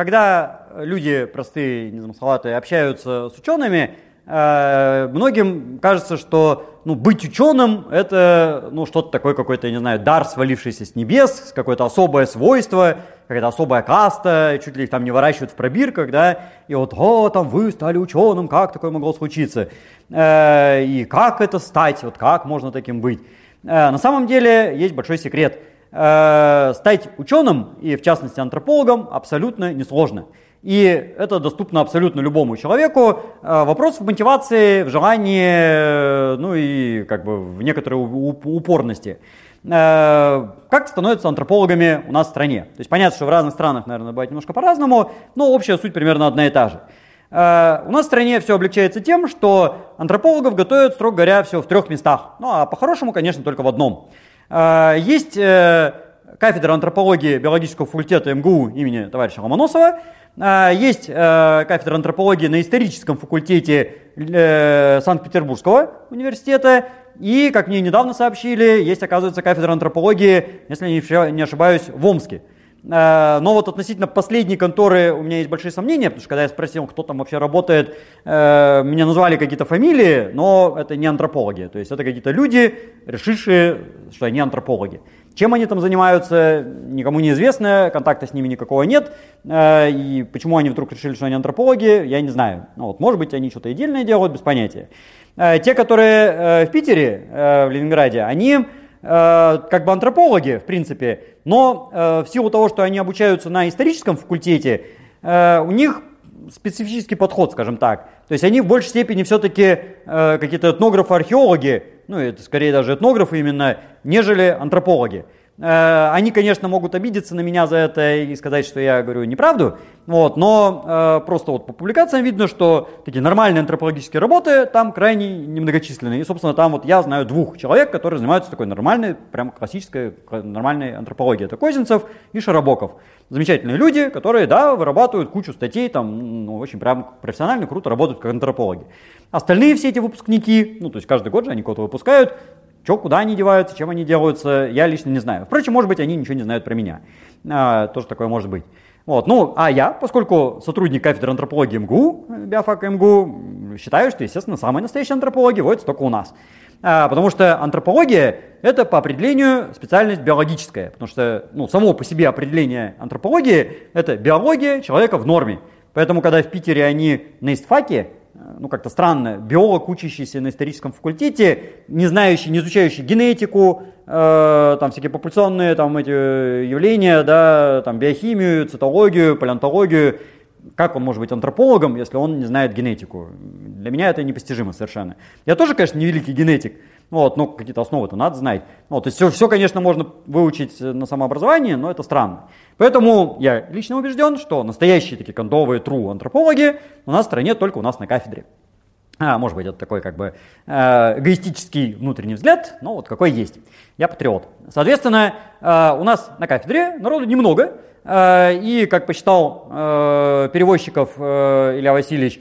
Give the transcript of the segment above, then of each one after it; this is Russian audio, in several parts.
когда люди простые, незамысловатые общаются с учеными, э, многим кажется, что ну, быть ученым это ну, что-то такое, какой-то, я не знаю, дар, свалившийся с небес, какое-то особое свойство, какая-то особая каста, чуть ли их там не выращивают в пробирках, да, и вот, о, там вы стали ученым, как такое могло случиться, э, и как это стать, вот как можно таким быть. Э, на самом деле есть большой секрет – э, стать ученым, и в частности антропологом, абсолютно несложно. И это доступно абсолютно любому человеку. Э, вопрос в мотивации, в желании, ну и как бы в некоторой упорности. Э, как становятся антропологами у нас в стране? То есть понятно, что в разных странах, наверное, бывает немножко по-разному, но общая суть примерно одна и та же. Э, у нас в стране все облегчается тем, что антропологов готовят, строго говоря, все в трех местах. Ну а по-хорошему, конечно, только в одном. А, есть э, кафедра антропологии биологического факультета МГУ имени товарища Ломоносова. А, есть э, кафедра антропологии на историческом факультете э, Санкт-Петербургского университета. И, как мне недавно сообщили, есть, оказывается, кафедра антропологии, если не ошибаюсь, в Омске. Э, но вот относительно последней конторы у меня есть большие сомнения, потому что когда я спросил, кто там вообще работает, э, меня назвали какие-то фамилии, но это не антропологи. То есть это какие-то люди, решившие, что они антропологи. Чем они там занимаются, никому не известно, контакта с ними никакого нет. Э, и почему они вдруг решили, что они антропологи, я не знаю. Ну, вот, может быть, они что-то отдельное делают, без понятия. Те, которые в Питере, в Ленинграде, они как бы антропологи, в принципе, но э, в силу того, что они обучаются на историческом факультете, э, у них специфический подход, скажем так. То есть они в большей степени все-таки какие-то этнографы, археологи, ну это скорее даже этнографы именно, нежели антропологи. Э, они, конечно, могут обидеться на меня за это и сказать, что я говорю неправду, вот, но э, просто вот по публикациям видно, что такие нормальные антропологические работы там крайне немногочисленные. И, собственно, там вот я знаю двух человек, которые занимаются такой нормальной, прям классической, нормальной антропологией. Это Козинцев и Широбоков. Замечательные люди, которые, да, вырабатывают кучу статей, там, ну, очень прям профессионально, круто работают как антропологи. Остальные все эти выпускники, ну, то есть каждый год же они кого-то выпускают, что, куда они деваются, чем они делаются, я лично не знаю. Впрочем, может быть, они ничего не знают про меня. А, тоже такое может быть. Вот. Ну, а я, поскольку сотрудник кафедры антропологии МГУ, биофака МГУ, считаю, что, естественно, самые настоящие антропологи водятся только у нас. А, потому что антропология – это по определению специальность биологическая. Потому что ну, само по себе определение антропологии – это биология человека в норме. Поэтому, когда в Питере они на истфаке, ну как-то странно, биолог, учащийся на историческом факультете, не знающий, не изучающий генетику, э, там всякие популяционные там эти явления, да, там биохимию, цитологию, палеонтологию, как он может быть антропологом, если он не знает генетику? Для меня это непостижимо совершенно. Я тоже, конечно, не великий генетик, вот, но какие-то основы-то надо знать. Вот, то есть все, все, конечно, можно выучить на самообразовании, но это странно. Поэтому я лично убежден, что настоящие такие кондовые true антропологи у нас в стране только у нас на кафедре. А, может быть, это такой как бы э, эгоистический внутренний взгляд, но вот какой есть. Я патриот. Соответственно, э, у нас на кафедре народу немного, э, и, как посчитал э, перевозчиков э, Илья Васильевич,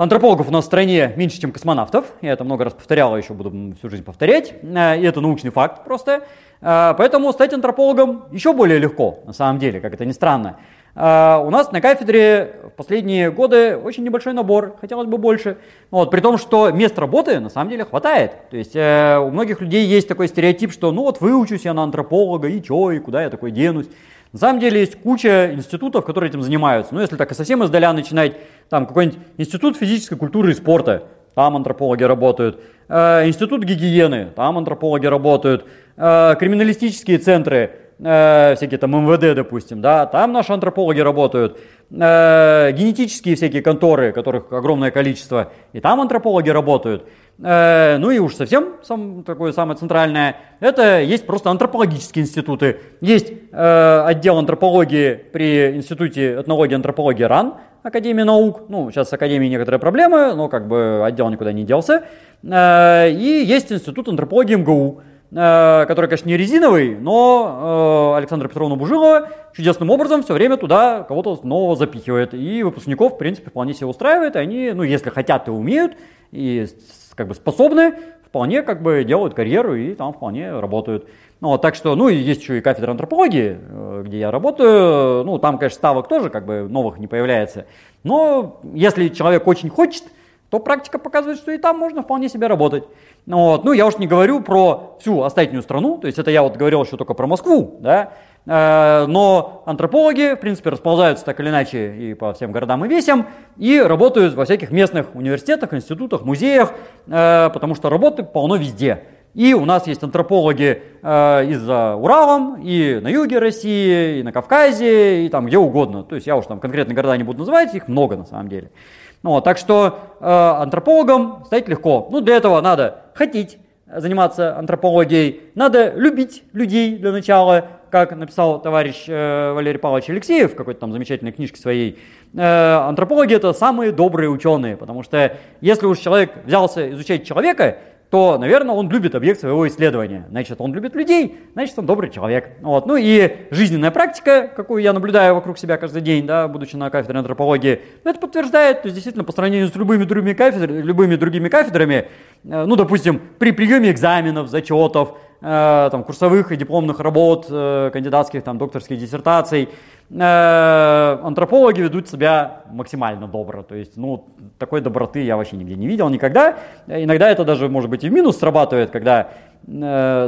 Антропологов у нас в стране меньше, чем космонавтов. Я это много раз повторял, а еще буду всю жизнь повторять. Э, и это научный факт просто. Э, поэтому стать антропологом еще более легко, на самом деле, как это ни странно. Э, у нас на кафедре в последние годы очень небольшой набор, хотелось бы больше. Вот, при том, что мест работы на самом деле хватает. То есть у многих людей есть такой стереотип, что ну вот выучусь я на антрополога, и чё, и куда я такой денусь. На самом деле есть куча институтов, которые этим занимаются. Ну, если так и совсем издаля начинать, там какой-нибудь институт физической культуры и спорта, там антропологи работают, э, институт гигиены, там антропологи работают, э, криминалистические центры, э, всякие там МВД, допустим, да, там наши антропологи работают, э, генетические всякие конторы, которых огромное количество, и там антропологи работают. Э, ну и уж совсем сам, такое самое центральное, это есть просто антропологические институты. Есть э, отдел антропологии при Институте этнологии и антропологии РАН, Академии наук. Ну, сейчас с Академией некоторые проблемы, но как бы отдел никуда не делся. Э, и есть Институт антропологии МГУ, который, конечно, не резиновый, но э, Александра Петровна Бужилова чудесным образом все время туда кого-то нового запихивает. И выпускников, в принципе, вполне себе устраивает. И они, ну, если хотят и умеют, и как бы способны, вполне как бы делают карьеру и там вполне работают. Ну, так что, ну, есть еще и кафедра антропологии, э, где я работаю. Ну, там, конечно, ставок тоже как бы новых не появляется. Но если человек очень хочет, то практика показывает, что и там можно вполне себе работать. Вот. Ну, я уж не говорю про всю остальную страну, то есть это я вот говорил еще только про Москву, да, э, но антропологи, в принципе, расползаются так или иначе и по всем городам и весям, и работают во всяких местных университетах, институтах, музеях, э, потому что работы полно везде. И у нас есть антропологи э, и за Уралом, и на юге России, и на Кавказе, и там где угодно. То есть я уж там конкретные города не буду называть, их много на самом деле. Ну, вот, так что э, антропологом стать легко. Ну, для этого надо хотеть заниматься антропологией, надо любить людей для начала, как написал товарищ э, Валерий Павлович Алексеев в какой-то там замечательной книжке своей. Э, антропологи это самые добрые ученые, потому что если уж человек взялся изучать человека, то, наверное, он любит объект своего исследования. Значит, он любит людей, значит, он добрый человек. Вот. Ну и жизненная практика, какую я наблюдаю вокруг себя каждый день, да, будучи на кафедре антропологии, это подтверждает, то есть действительно по сравнению с любыми другими, кафедрами, любыми другими кафедрами, э, ну, допустим, при приеме экзаменов, зачетов, э, там, курсовых и дипломных работ, э, кандидатских, там, докторских диссертаций, Э, антропологи ведут себя максимально добро. То есть, ну, такой доброты я вообще нигде не видел никогда. Иногда это даже, может быть, и в минус срабатывает, когда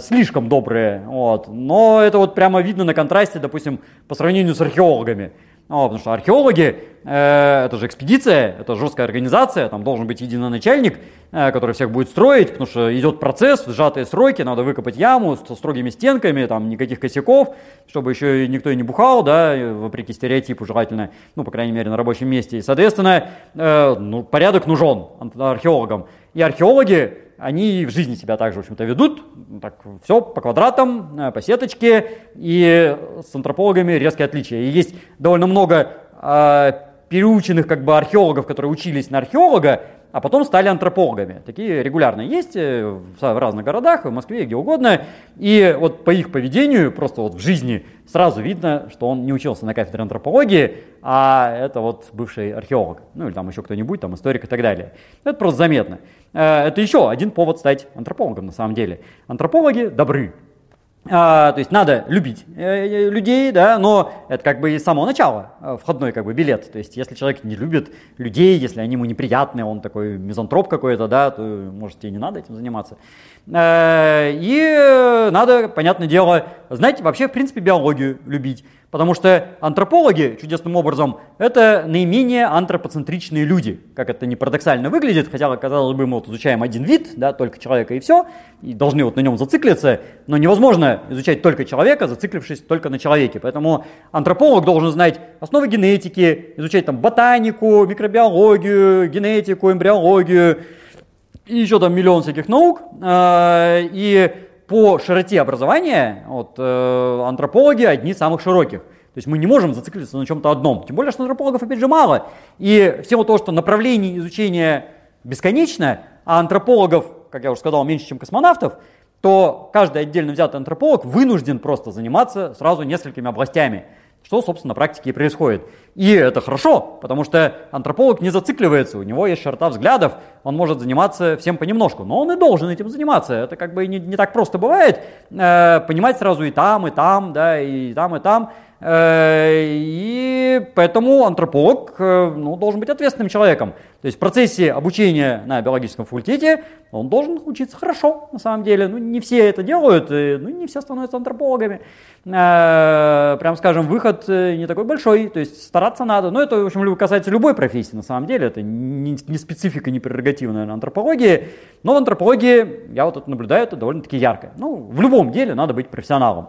слишком добрые. Вот. Но это вот прямо видно на контрасте, допустим, по сравнению с археологами. Ну, потому что археологи, э, это же экспедиция, это жесткая организация, там должен быть единоначальник, э, который всех будет строить, потому что идет процесс, сжатые сроки, надо выкопать яму со строгими стенками, там никаких косяков, чтобы еще никто и не бухал, да, вопреки стереотипу желательно, ну, по крайней мере, на рабочем месте. И, соответственно, э, ну, порядок нужен археологам. И археологи они в жизни себя также, в общем-то, ведут, так, все по квадратам, э, по сеточке, и с антропологами резкие отличия. И есть довольно много э, переученных как бы археологов, которые учились на археолога, а потом стали антропологами. Такие регулярно есть э, в разных городах, в Москве, где угодно. И вот по их поведению, просто вот в жизни, сразу видно, что он не учился на кафедре антропологии, а это вот бывший археолог. Ну или там еще кто-нибудь, там историк и так далее. Это просто заметно. Э, это еще один повод стать антропологом на самом деле. Антропологи добры. А, то есть надо любить э, э, людей, да, но это как бы с самого начала э, входной как бы билет. То есть если человек не любит людей, если они ему неприятны, он такой мизантроп какой-то, да, то может и не надо этим заниматься. И надо, понятное дело, знать вообще в принципе биологию любить. Потому что антропологи, чудесным образом, это наименее антропоцентричные люди. Как это не парадоксально выглядит, хотя, казалось бы, мы вот изучаем один вид, да, только человека и все, и должны вот на нем зациклиться, но невозможно изучать только человека, зациклившись только на человеке. Поэтому антрополог должен знать основы генетики, изучать там ботанику, микробиологию, генетику, эмбриологию, и еще там миллион всяких наук. А, и по широте образования вот, э, антропологи одни из самых широких. То есть мы не можем зациклиться на чем-то одном. Тем более, что антропологов опять же мало. И всего того, что направлений изучения бесконечно, а антропологов, как я уже сказал, меньше, чем космонавтов, то каждый отдельно взятый антрополог вынужден просто заниматься сразу несколькими областями. Что, собственно, на практике и происходит. И это хорошо, потому что антрополог не зацикливается, у него есть широта взглядов, он может заниматься всем понемножку, но он и должен этим заниматься. Это как бы не, не так просто бывает, э, понимать сразу и там, и там, да, и там, и там. Э, поэтому антрополог э, ну, должен быть ответственным человеком. То есть в процессе обучения на биологическом факультете он должен учиться хорошо, на самом деле. Ну, не все это делают, ну, не все становятся антропологами. Э, прям скажем, выход не такой большой, то есть стараться надо. Но это, в общем, касается любой профессии, на самом деле. Это не, не специфика, не прерогатива, наверное, антропологии. Но в антропологии, я вот это наблюдаю, это довольно-таки ярко. Ну, в любом деле надо быть профессионалом.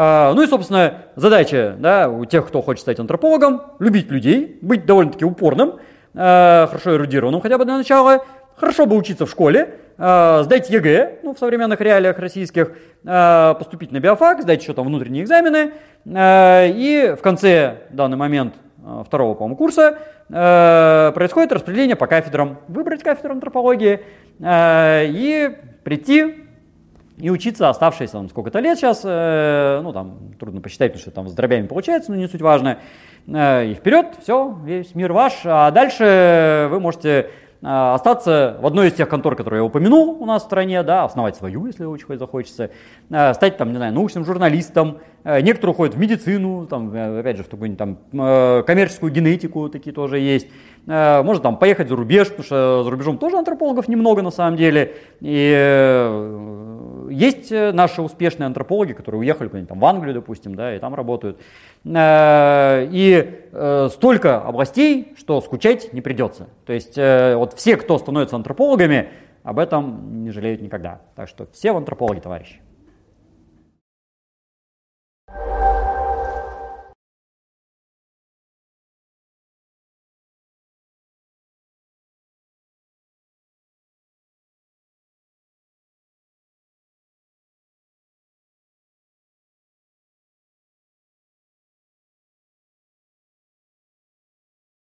А, ну и, собственно, задача да, у тех, кто хочет стать антропологом, любить людей, быть довольно-таки упорным, а, хорошо эрудированным хотя бы для начала, хорошо бы учиться в школе, а, сдать ЕГЭ, ну, в современных реалиях российских, поступить на биофак, сдать еще там внутренние экзамены, и в конце, в данный момент, второго, по-моему, курса происходит распределение по кафедрам, выбрать кафедру антропологии и прийти и учиться оставшиеся там сколько-то лет сейчас, э, ну там трудно посчитать, потому что там с дробями получается, но не суть важно. Э, и вперед, все, весь мир ваш. А дальше вы можете остаться в одной из тех контор, которые я упомянул у нас в стране, да, основать свою, если очень захочется, стать там, не знаю, научным журналистом, некоторые уходят в медицину, там, опять же, в какую-нибудь там коммерческую генетику, такие тоже есть, может там поехать за рубеж, потому что за рубежом тоже антропологов немного на самом деле, и есть наши успешные антропологи, которые уехали куда-нибудь там в Англию, допустим, да, и там работают. И столько областей, что скучать не придется. То есть вот все, кто становится антропологами, об этом не жалеют никогда. Так что все в антропологи, товарищи.